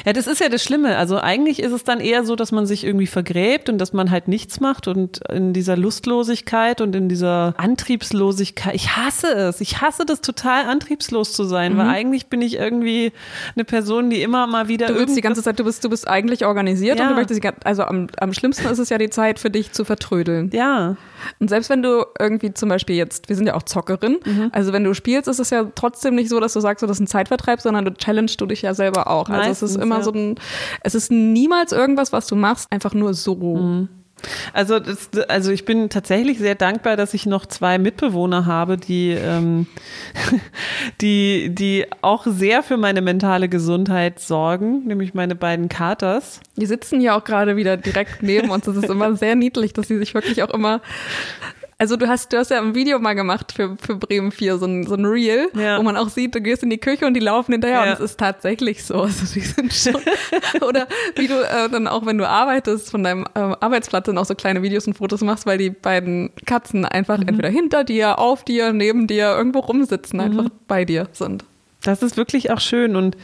Ja, das ist ja das Schlimme. Also eigentlich ist es dann eher so, dass man sich irgendwie vergräbt und dass man halt nichts macht und in dieser Lustlosigkeit und in dieser Antriebslosigkeit. Ich hasse es. Ich hasse das total antriebslos zu sein, mhm. weil eigentlich bin ich irgendwie eine Person, die immer mal wieder. Du willst die ganze Zeit, du bist, du bist eigentlich organisiert ja. und du möchtest, also am, am schlimmsten ist es ja die Zeit für dich zu vertrödeln. Ja. Und selbst wenn du irgendwie zum Beispiel jetzt, wir sind ja auch Zockerin, mhm. also wenn du spielst, ist es ja trotzdem nicht so, dass du sagst, so, das ist ein Zeitvertreib, sondern du challengest du dich ja selber auch. Also Meistens, es ist immer ja. so ein, es ist niemals irgendwas, was du machst, einfach nur so. Mhm. Also, das, also ich bin tatsächlich sehr dankbar, dass ich noch zwei Mitbewohner habe, die, ähm, die, die auch sehr für meine mentale Gesundheit sorgen, nämlich meine beiden Katers. Die sitzen ja auch gerade wieder direkt neben uns. Es ist immer sehr niedlich, dass sie sich wirklich auch immer also du hast, du hast ja ein Video mal gemacht für, für Bremen 4, so ein, so ein Reel, ja. wo man auch sieht, du gehst in die Küche und die laufen hinterher ja. und es ist tatsächlich so. Also die sind schon, oder wie du äh, dann auch, wenn du arbeitest, von deinem äh, Arbeitsplatz dann auch so kleine Videos und Fotos machst, weil die beiden Katzen einfach mhm. entweder hinter dir, auf dir, neben dir, irgendwo rumsitzen, einfach mhm. bei dir sind. Das ist wirklich auch schön und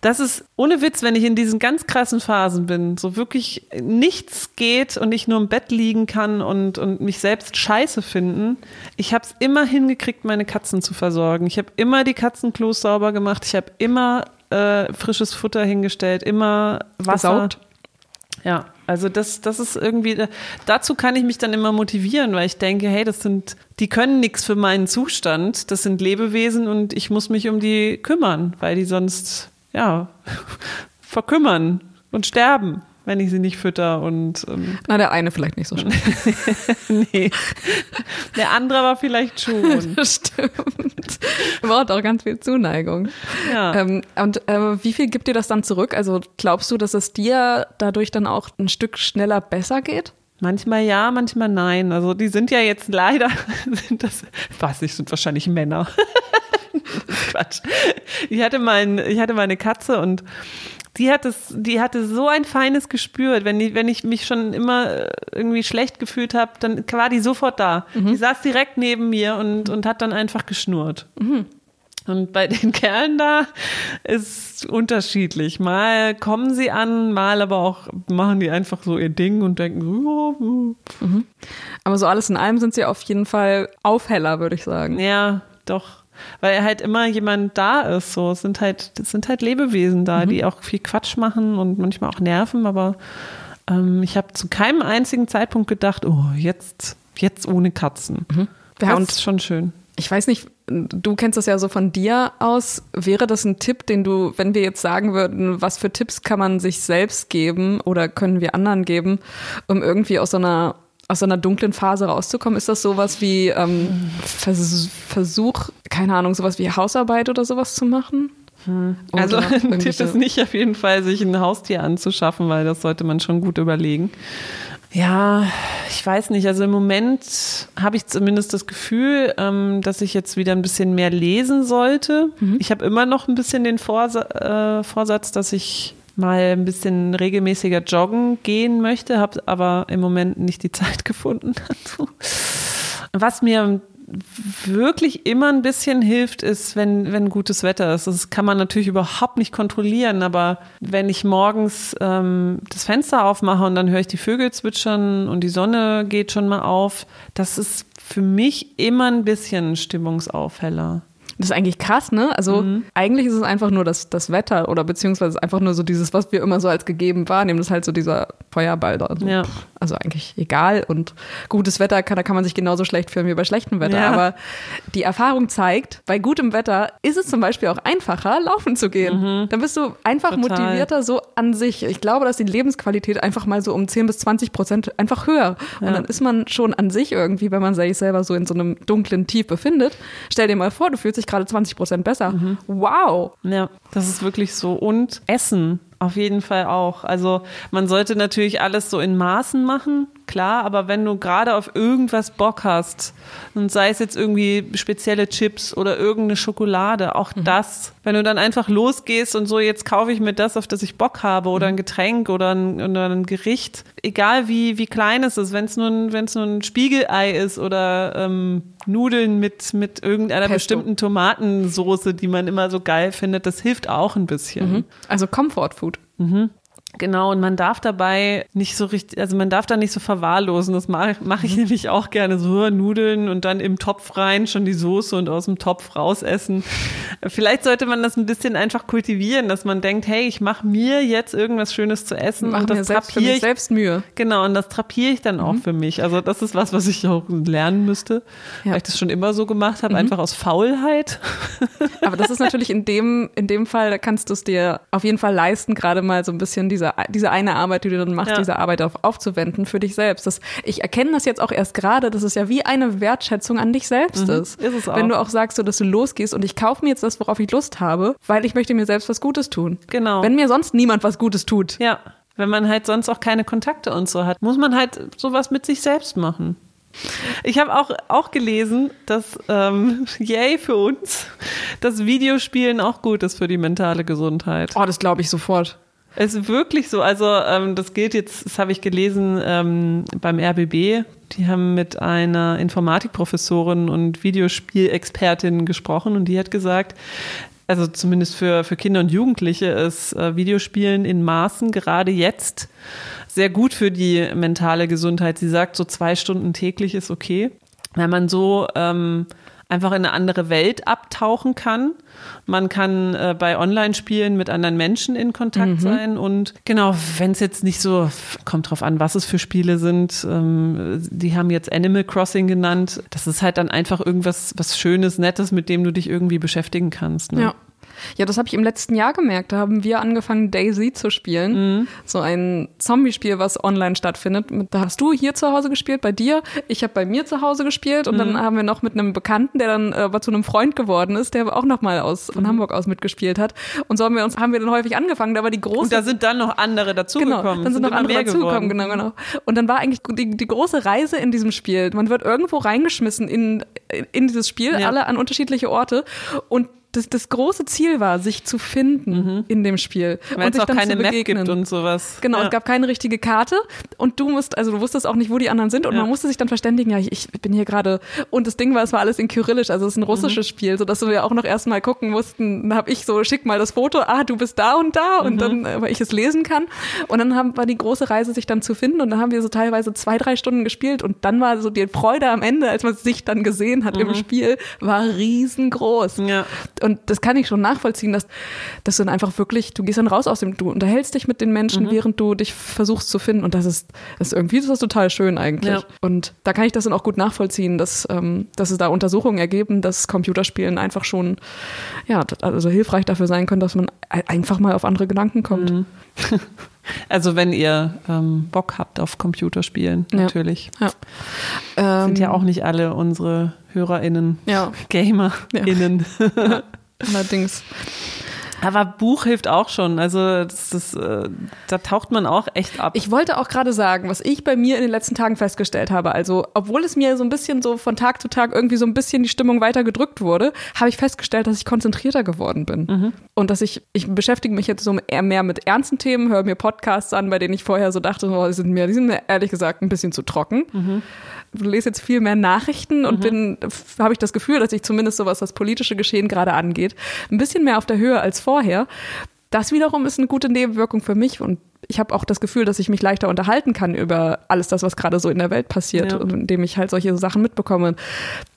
das ist ohne Witz, wenn ich in diesen ganz krassen Phasen bin, so wirklich nichts geht und ich nur im Bett liegen kann und, und mich selbst scheiße finden. Ich habe es immer hingekriegt, meine Katzen zu versorgen. Ich habe immer die Katzenklos sauber gemacht. Ich habe immer äh, frisches Futter hingestellt, immer Wasser. Gesaugt. Ja, also das, das ist irgendwie, dazu kann ich mich dann immer motivieren, weil ich denke, hey, das sind, die können nichts für meinen Zustand, das sind Lebewesen und ich muss mich um die kümmern, weil die sonst ja, verkümmern und sterben, wenn ich sie nicht fütter und ähm Na, der eine vielleicht nicht so schnell. nee. Der andere war vielleicht schon. Das stimmt. Braucht auch ganz viel Zuneigung. Ja. Ähm, und äh, wie viel gibt dir das dann zurück? Also glaubst du, dass es dir dadurch dann auch ein Stück schneller besser geht? Manchmal ja, manchmal nein. Also die sind ja jetzt leider, sind das, weiß nicht, sind wahrscheinlich Männer. Quatsch. Ich hatte, mein, ich hatte meine Katze und die hat es, die hatte so ein feines Gespür. Wenn ich, wenn ich mich schon immer äh, irgendwie schlecht gefühlt habe, dann war die sofort da. Mhm. Die saß direkt neben mir und, und hat dann einfach geschnurrt. Mhm. Und bei den Kerlen da ist unterschiedlich. Mal kommen sie an, mal aber auch machen die einfach so ihr Ding und denken so, ja. Mhm. Aber so alles in allem sind sie auf jeden Fall Aufheller, würde ich sagen. Ja, doch weil halt immer jemand da ist. So, es sind halt, es sind halt Lebewesen da, mhm. die auch viel Quatsch machen und manchmal auch nerven, aber ähm, ich habe zu keinem einzigen Zeitpunkt gedacht, oh, jetzt, jetzt ohne Katzen. Mhm. Ja, das ist schon schön. Ich weiß nicht, du kennst das ja so von dir aus. Wäre das ein Tipp, den du, wenn wir jetzt sagen würden, was für Tipps kann man sich selbst geben oder können wir anderen geben, um irgendwie aus so einer aus so einer dunklen Phase rauszukommen? Ist das sowas wie ähm, Vers Versuch, keine Ahnung, sowas wie Hausarbeit oder sowas zu machen? Hm. Also ein Tipp ist nicht auf jeden Fall, sich ein Haustier anzuschaffen, weil das sollte man schon gut überlegen. Ja, ich weiß nicht. Also im Moment habe ich zumindest das Gefühl, ähm, dass ich jetzt wieder ein bisschen mehr lesen sollte. Mhm. Ich habe immer noch ein bisschen den Vorsa äh, Vorsatz, dass ich mal ein bisschen regelmäßiger joggen gehen möchte, habe aber im Moment nicht die Zeit gefunden dazu. Was mir wirklich immer ein bisschen hilft, ist, wenn, wenn gutes Wetter ist. Das kann man natürlich überhaupt nicht kontrollieren, aber wenn ich morgens ähm, das Fenster aufmache und dann höre ich die Vögel zwitschern und die Sonne geht schon mal auf, das ist für mich immer ein bisschen Stimmungsaufheller. Das ist eigentlich krass, ne? Also mhm. eigentlich ist es einfach nur das, das Wetter oder beziehungsweise einfach nur so dieses, was wir immer so als gegeben wahrnehmen. Das ist halt so dieser Feuerball da. So. Ja. Also eigentlich egal. Und gutes Wetter kann, da kann man sich genauso schlecht fühlen wie bei schlechtem Wetter. Ja. Aber die Erfahrung zeigt, bei gutem Wetter ist es zum Beispiel auch einfacher, laufen zu gehen. Mhm. Dann bist du einfach Total. motivierter so an sich. Ich glaube, dass die Lebensqualität einfach mal so um 10 bis 20 Prozent einfach höher. Ja. Und dann ist man schon an sich irgendwie, wenn man sich selber so in so einem dunklen Tief befindet. Stell dir mal vor, du fühlst dich gerade 20 Prozent besser. Mhm. Wow. Ja, das ist wirklich so. Und Essen. Auf jeden Fall auch. Also man sollte natürlich alles so in Maßen machen, klar, aber wenn du gerade auf irgendwas Bock hast, und sei es jetzt irgendwie spezielle Chips oder irgendeine Schokolade, auch mhm. das, wenn du dann einfach losgehst und so, jetzt kaufe ich mir das, auf das ich Bock habe, oder ein mhm. Getränk oder ein, oder ein Gericht, egal wie, wie klein es ist, wenn es nur, ein, nur ein Spiegelei ist oder ähm, Nudeln mit, mit irgendeiner Pesto. bestimmten Tomatensoße, die man immer so geil findet, das hilft auch ein bisschen. Mhm. Also Comfort Food. Mhm. Genau, und man darf dabei nicht so richtig, also man darf da nicht so verwahrlosen. Das mache mach ich mhm. nämlich auch gerne so, Nudeln und dann im Topf rein, schon die Soße und aus dem Topf raus essen. Vielleicht sollte man das ein bisschen einfach kultivieren, dass man denkt, hey, ich mache mir jetzt irgendwas Schönes zu essen mach und das trapiere ich. selbst Mühe. Genau, und das trapiere ich dann auch mhm. für mich. Also das ist was, was ich auch lernen müsste, ja. weil ich das schon immer so gemacht habe, mhm. einfach aus Faulheit. Aber das ist natürlich in dem, in dem Fall, da kannst du es dir auf jeden Fall leisten, gerade mal so ein bisschen diese, diese eine Arbeit, die du dann machst, ja. diese Arbeit auf, aufzuwenden für dich selbst. Das, ich erkenne das jetzt auch erst gerade, dass es ja wie eine Wertschätzung an dich selbst mhm. ist. Ist es auch. Wenn du auch sagst, so, dass du losgehst und ich kaufe mir jetzt das, worauf ich Lust habe, weil ich möchte mir selbst was Gutes tun. Genau. Wenn mir sonst niemand was Gutes tut. Ja. Wenn man halt sonst auch keine Kontakte und so hat, muss man halt sowas mit sich selbst machen. Ich habe auch, auch gelesen, dass, ähm, yay für uns, dass Videospielen auch gut ist für die mentale Gesundheit. Oh, das glaube ich sofort. Es ist wirklich so. Also, ähm, das gilt jetzt, das habe ich gelesen ähm, beim RBB. Die haben mit einer Informatikprofessorin und Videospielexpertin gesprochen und die hat gesagt, also zumindest für, für Kinder und Jugendliche ist äh, Videospielen in Maßen gerade jetzt sehr gut für die mentale Gesundheit. Sie sagt, so zwei Stunden täglich ist okay. Wenn man so ähm, einfach in eine andere Welt abtauchen kann. Man kann äh, bei Online-Spielen mit anderen Menschen in Kontakt mhm. sein. Und genau, wenn es jetzt nicht so, kommt drauf an, was es für Spiele sind. Ähm, die haben jetzt Animal Crossing genannt. Das ist halt dann einfach irgendwas was Schönes, Nettes, mit dem du dich irgendwie beschäftigen kannst. Ne? Ja. Ja, das habe ich im letzten Jahr gemerkt. Da haben wir angefangen, Daisy zu spielen. Mhm. So ein Zombie-Spiel, was online stattfindet. Da hast du hier zu Hause gespielt, bei dir. Ich habe bei mir zu Hause gespielt. Und mhm. dann haben wir noch mit einem Bekannten, der dann äh, aber zu einem Freund geworden ist, der auch nochmal aus von mhm. Hamburg aus mitgespielt hat. Und so haben wir uns haben wir dann häufig angefangen. Da war die große. Und da sind dann noch andere dazugekommen. Genau, dann sind, sind noch andere dazugekommen, genau, genau. Und dann war eigentlich die, die große Reise in diesem Spiel. Man wird irgendwo reingeschmissen in, in dieses Spiel, ja. alle an unterschiedliche Orte. Und das, das große Ziel war, sich zu finden mhm. in dem Spiel. Weil und es auch keine Map gibt und sowas. Genau, ja. es gab keine richtige Karte und du musst, also du wusstest auch nicht, wo die anderen sind und ja. man musste sich dann verständigen, ja, ich, ich bin hier gerade und das Ding war, es war alles in Kyrillisch, also es ist ein russisches mhm. Spiel, sodass wir auch noch erstmal gucken mussten, dann habe ich so, schick mal das Foto, ah, du bist da und da und mhm. dann, äh, weil ich es lesen kann und dann haben, war die große Reise, sich dann zu finden und dann haben wir so teilweise zwei, drei Stunden gespielt und dann war so die Freude am Ende, als man sich dann gesehen hat im mhm. Spiel, war riesengroß. Ja Und das kann ich schon nachvollziehen, dass, du dann einfach wirklich, du gehst dann raus aus dem, du unterhältst dich mit den Menschen, mhm. während du dich versuchst zu finden. Und das ist, das ist irgendwie das ist total schön eigentlich. Ja. Und da kann ich das dann auch gut nachvollziehen, dass, ähm, dass es da Untersuchungen ergeben, dass Computerspielen einfach schon, ja, also hilfreich dafür sein können, dass man einfach mal auf andere Gedanken kommt. Mhm. Also wenn ihr ähm, Bock habt auf Computerspielen, natürlich. Ja. ja. Sind ja ähm, auch nicht alle unsere HörerInnen, ja. GamerInnen. Ja. Allerdings. Aber Buch hilft auch schon. Also das ist, äh, da taucht man auch echt ab. Ich wollte auch gerade sagen, was ich bei mir in den letzten Tagen festgestellt habe. Also obwohl es mir so ein bisschen so von Tag zu Tag irgendwie so ein bisschen die Stimmung weiter gedrückt wurde, habe ich festgestellt, dass ich konzentrierter geworden bin. Mhm. Und dass ich, ich beschäftige mich jetzt so mehr mit ernsten Themen, höre mir Podcasts an, bei denen ich vorher so dachte, oh, die sind mir, die sind mir ehrlich gesagt ein bisschen zu trocken. Mhm lese jetzt viel mehr Nachrichten und mhm. bin, habe ich das Gefühl, dass ich zumindest so was das politische Geschehen gerade angeht, ein bisschen mehr auf der Höhe als vorher. Das wiederum ist eine gute Nebenwirkung für mich und ich habe auch das Gefühl, dass ich mich leichter unterhalten kann über alles das, was gerade so in der Welt passiert, ja. indem ich halt solche Sachen mitbekomme.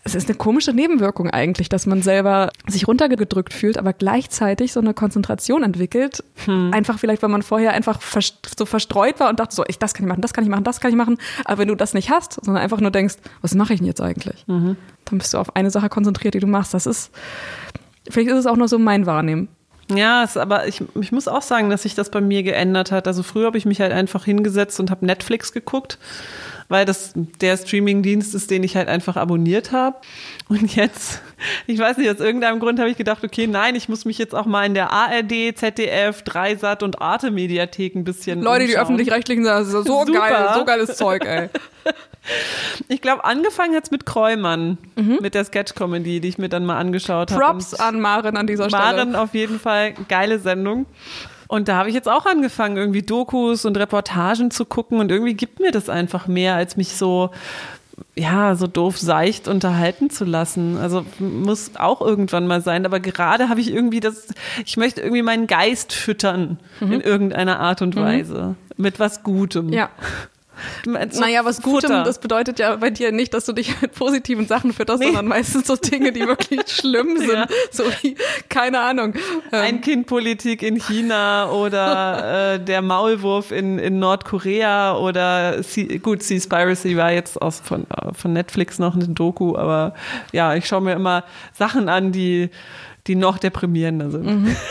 Es ist eine komische Nebenwirkung eigentlich, dass man selber sich runtergedrückt fühlt, aber gleichzeitig so eine Konzentration entwickelt. Hm. Einfach vielleicht, weil man vorher einfach so verstreut war und dachte so, ich, das kann ich machen, das kann ich machen, das kann ich machen. Aber wenn du das nicht hast, sondern einfach nur denkst, was mache ich denn jetzt eigentlich? Mhm. Dann bist du auf eine Sache konzentriert, die du machst. Das ist, vielleicht ist es auch nur so mein Wahrnehmen. Ja, es, aber ich, ich muss auch sagen, dass sich das bei mir geändert hat. Also früher habe ich mich halt einfach hingesetzt und habe Netflix geguckt, weil das der Streamingdienst ist, den ich halt einfach abonniert habe. Und jetzt, ich weiß nicht, aus irgendeinem Grund habe ich gedacht, okay, nein, ich muss mich jetzt auch mal in der ARD, ZDF, Dreisat und Arte Mediathek ein bisschen Leute, umschauen. die öffentlich-rechtlichen sagen, so Super. geil, so geiles Zeug, ey. Ich glaube, angefangen hat es mit Kräumann, mhm. mit der Sketch-Comedy, die ich mir dann mal angeschaut habe. Props an Maren an dieser Stelle. Maren auf jeden Fall, geile Sendung. Und da habe ich jetzt auch angefangen, irgendwie Dokus und Reportagen zu gucken und irgendwie gibt mir das einfach mehr, als mich so ja, so doof seicht unterhalten zu lassen. Also muss auch irgendwann mal sein. Aber gerade habe ich irgendwie das, ich möchte irgendwie meinen Geist füttern mhm. in irgendeiner Art und mhm. Weise. Mhm. Mit was Gutem. Ja. Naja, was Gutem, Futter. das bedeutet ja bei dir nicht, dass du dich mit positiven Sachen fütterst, nee. sondern meistens so Dinge, die wirklich schlimm sind. Ja. So wie, keine Ahnung. Ähm. Ein-Kind-Politik in China oder äh, der Maulwurf in, in Nordkorea oder C gut, Seaspiracy war jetzt aus von, äh, von Netflix noch eine Doku, aber ja, ich schaue mir immer Sachen an, die, die noch deprimierender sind. Mhm.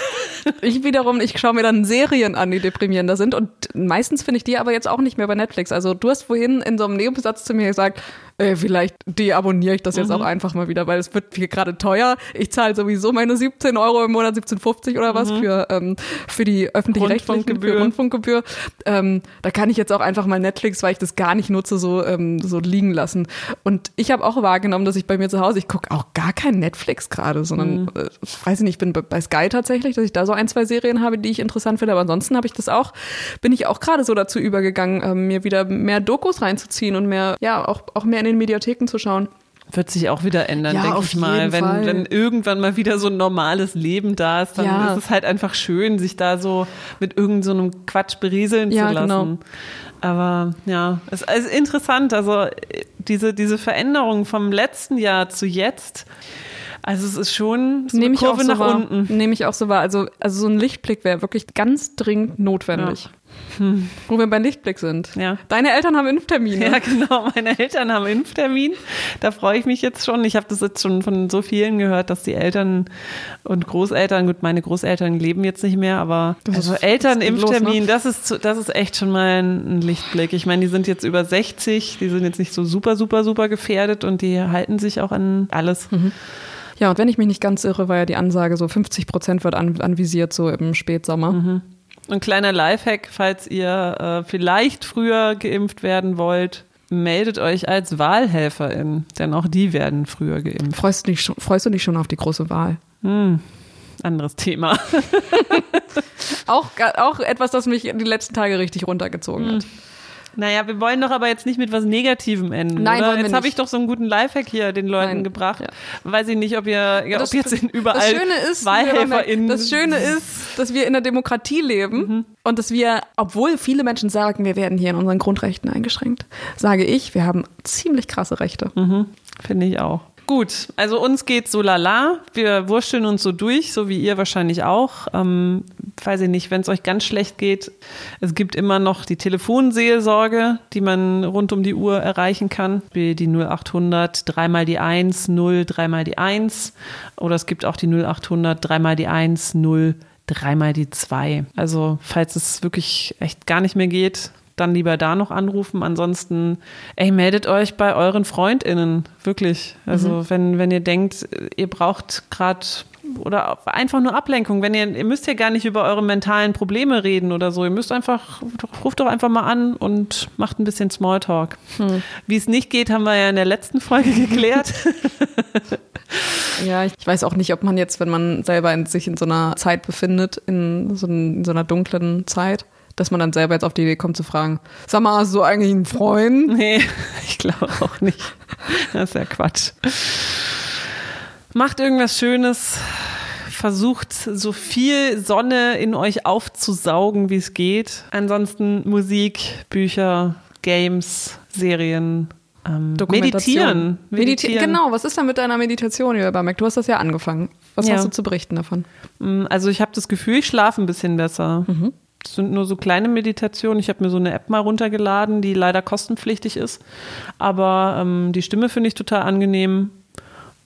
Ich wiederum, ich schaue mir dann Serien an, die deprimierender sind und meistens finde ich die aber jetzt auch nicht mehr bei Netflix. Also du hast vorhin in so einem Nebensatz zu mir gesagt, äh, vielleicht deabonniere ich das jetzt mhm. auch einfach mal wieder, weil es wird hier gerade teuer. Ich zahle sowieso meine 17 Euro im Monat, 17,50 oder was mhm. für, ähm, für die öffentliche Rundfunkgebühr. Rundfunkgebühr. Ähm, da kann ich jetzt auch einfach mal Netflix, weil ich das gar nicht nutze, so, ähm, so liegen lassen. Und ich habe auch wahrgenommen, dass ich bei mir zu Hause, ich gucke auch gar kein Netflix gerade, sondern, mhm. äh, weiß ich nicht, ich bin bei Sky tatsächlich, dass ich da so ein, zwei Serien habe, die ich interessant finde, aber ansonsten habe ich das auch, bin ich auch gerade so dazu übergegangen, äh, mir wieder mehr Dokus reinzuziehen und mehr, ja, auch, auch mehr in den Mediatheken zu schauen. Wird sich auch wieder ändern, ja, denke ich mal. Wenn, Fall. wenn irgendwann mal wieder so ein normales Leben da ist, dann ja. ist es halt einfach schön, sich da so mit irgendeinem so Quatsch berieseln ja, zu lassen. Genau. Aber ja, es ist interessant. Also diese, diese Veränderung vom letzten Jahr zu jetzt. Also es ist schon so eine Kurve nach wahr. unten. Nehme ich auch so wahr. Also, also so ein Lichtblick wäre wirklich ganz dringend notwendig. Ja. Hm. Wo wir bei Lichtblick sind. Ja. Deine Eltern haben Impftermine. Ja, genau. Meine Eltern haben Impftermin. Da freue ich mich jetzt schon. Ich habe das jetzt schon von so vielen gehört, dass die Eltern und Großeltern, gut, meine Großeltern leben jetzt nicht mehr, aber also Eltern Impftermin, ne? das ist das ist echt schon mal ein Lichtblick. Ich meine, die sind jetzt über 60, die sind jetzt nicht so super super super gefährdet und die halten sich auch an alles. Mhm. Ja, und wenn ich mich nicht ganz irre, war ja die Ansage so 50 Prozent wird anvisiert so im Spätsommer. Mhm. Ein kleiner Lifehack, falls ihr äh, vielleicht früher geimpft werden wollt, meldet euch als Wahlhelferin, denn auch die werden früher geimpft. Freust du dich schon, freust du dich schon auf die große Wahl? Hm, anderes Thema. auch, auch etwas, das mich die letzten Tage richtig runtergezogen hm. hat. Naja, wir wollen doch aber jetzt nicht mit was Negativem enden. Nein, oder? jetzt habe ich doch so einen guten Lifehack hier den Leuten Nein. gebracht. Ja. Weiß ich nicht, ob ihr ja, ob jetzt überall das Schöne ist, WahlhelferInnen. Das Schöne ist, dass wir in der Demokratie leben mhm. und dass wir, obwohl viele Menschen sagen, wir werden hier in unseren Grundrechten eingeschränkt, sage ich, wir haben ziemlich krasse Rechte. Mhm. Finde ich auch. Gut, also uns geht so lala. Wir wurschteln uns so durch, so wie ihr wahrscheinlich auch. Ähm, weiß ich nicht, wenn es euch ganz schlecht geht, es gibt immer noch die Telefonseelsorge, die man rund um die Uhr erreichen kann. Die 0800 dreimal die 1, 0, dreimal die 1. Oder es gibt auch die 0800 dreimal die 1, 0, dreimal die 2. Also falls es wirklich echt gar nicht mehr geht, dann lieber da noch anrufen. Ansonsten, ey, meldet euch bei euren FreundInnen, wirklich. Also mhm. wenn, wenn ihr denkt, ihr braucht gerade oder einfach nur Ablenkung. Wenn ihr, ihr müsst ja gar nicht über eure mentalen Probleme reden oder so. Ihr müsst einfach, ruft doch einfach mal an und macht ein bisschen Smalltalk. Hm. Wie es nicht geht, haben wir ja in der letzten Folge geklärt. ja, ich weiß auch nicht, ob man jetzt, wenn man selber in, sich in so einer Zeit befindet, in so, in so einer dunklen Zeit, dass man dann selber jetzt auf die Idee kommt zu fragen, sag mal, hast du eigentlich einen Freund? Nee, ich glaube auch nicht. Das ist ja Quatsch. Macht irgendwas Schönes. Versucht so viel Sonne in euch aufzusaugen, wie es geht. Ansonsten Musik, Bücher, Games, Serien, ähm, meditieren. meditieren. Genau, was ist da mit deiner Meditation, Mac? Du hast das ja angefangen. Was ja. hast du zu berichten davon? Mm, also ich habe das Gefühl, ich schlafe ein bisschen besser. Mhm. Das sind nur so kleine Meditationen. Ich habe mir so eine App mal runtergeladen, die leider kostenpflichtig ist. Aber ähm, die Stimme finde ich total angenehm.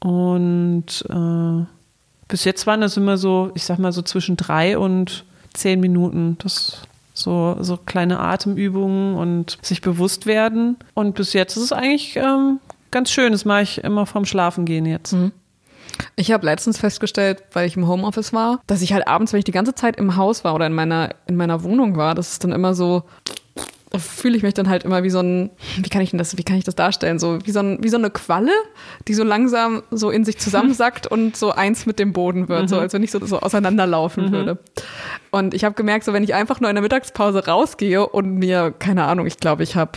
Und äh, bis jetzt waren das immer so, ich sag mal so zwischen drei und zehn Minuten. Das so, so kleine Atemübungen und sich bewusst werden. Und bis jetzt ist es eigentlich ähm, ganz schön. Das mache ich immer vorm Schlafen gehen jetzt. Mhm. Ich habe letztens festgestellt, weil ich im Homeoffice war, dass ich halt abends, wenn ich die ganze Zeit im Haus war oder in meiner, in meiner Wohnung war, dass es dann immer so fühle ich mich dann halt immer wie so ein, wie kann ich denn das, wie kann ich das darstellen? So wie so, ein, wie so eine Qualle, die so langsam so in sich zusammensackt und so eins mit dem Boden wird, mhm. so als wenn ich so, so auseinanderlaufen mhm. würde. Und ich habe gemerkt, so wenn ich einfach nur in der Mittagspause rausgehe und mir, keine Ahnung, ich glaube, ich habe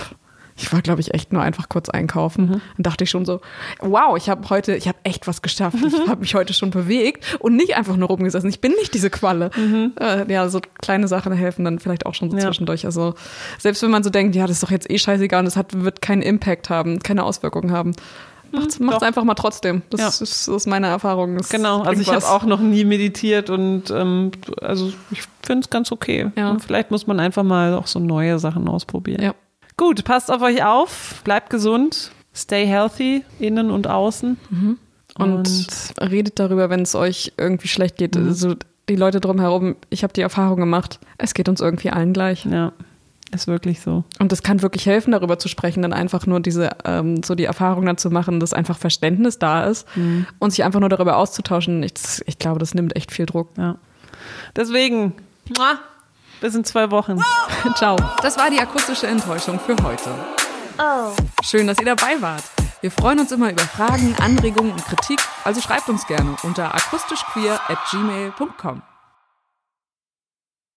ich war, glaube ich, echt nur einfach kurz einkaufen. Mhm. Dann dachte ich schon so, wow, ich habe heute, ich habe echt was geschafft. Ich mhm. habe mich heute schon bewegt und nicht einfach nur rumgesessen. Ich bin nicht diese Qualle. Mhm. Äh, ja, so kleine Sachen helfen dann vielleicht auch schon so ja. zwischendurch. Also selbst wenn man so denkt, ja, das ist doch jetzt eh scheißegal und das hat, wird keinen Impact haben, keine Auswirkungen haben. Macht's, mhm, macht's einfach mal trotzdem. Das, ja. ist, ist meine Erfahrung. Das genau, also ich habe auch noch nie meditiert und ähm, also ich finde es ganz okay. Ja. Vielleicht muss man einfach mal auch so neue Sachen ausprobieren. Ja. Gut, passt auf euch auf, bleibt gesund, stay healthy, innen und außen. Mhm. Und, und, redet darüber, wenn es euch irgendwie schlecht geht. Mhm. Also die Leute drumherum, ich habe die Erfahrung gemacht, es geht uns irgendwie allen gleich. Ja. Ist wirklich so. Und es kann wirklich helfen, darüber zu sprechen, dann einfach nur diese, ähm, so die Erfahrung dann zu machen, dass einfach Verständnis da ist mhm. und sich einfach nur darüber auszutauschen. Ich, ich glaube, das nimmt echt viel Druck. Ja. Deswegen, bis in zwei Wochen. Ciao. Das war die akustische Enttäuschung für heute. Oh. Schön, dass ihr dabei wart. Wir freuen uns immer über Fragen, Anregungen und Kritik, also schreibt uns gerne unter akustischqueer at gmail.com.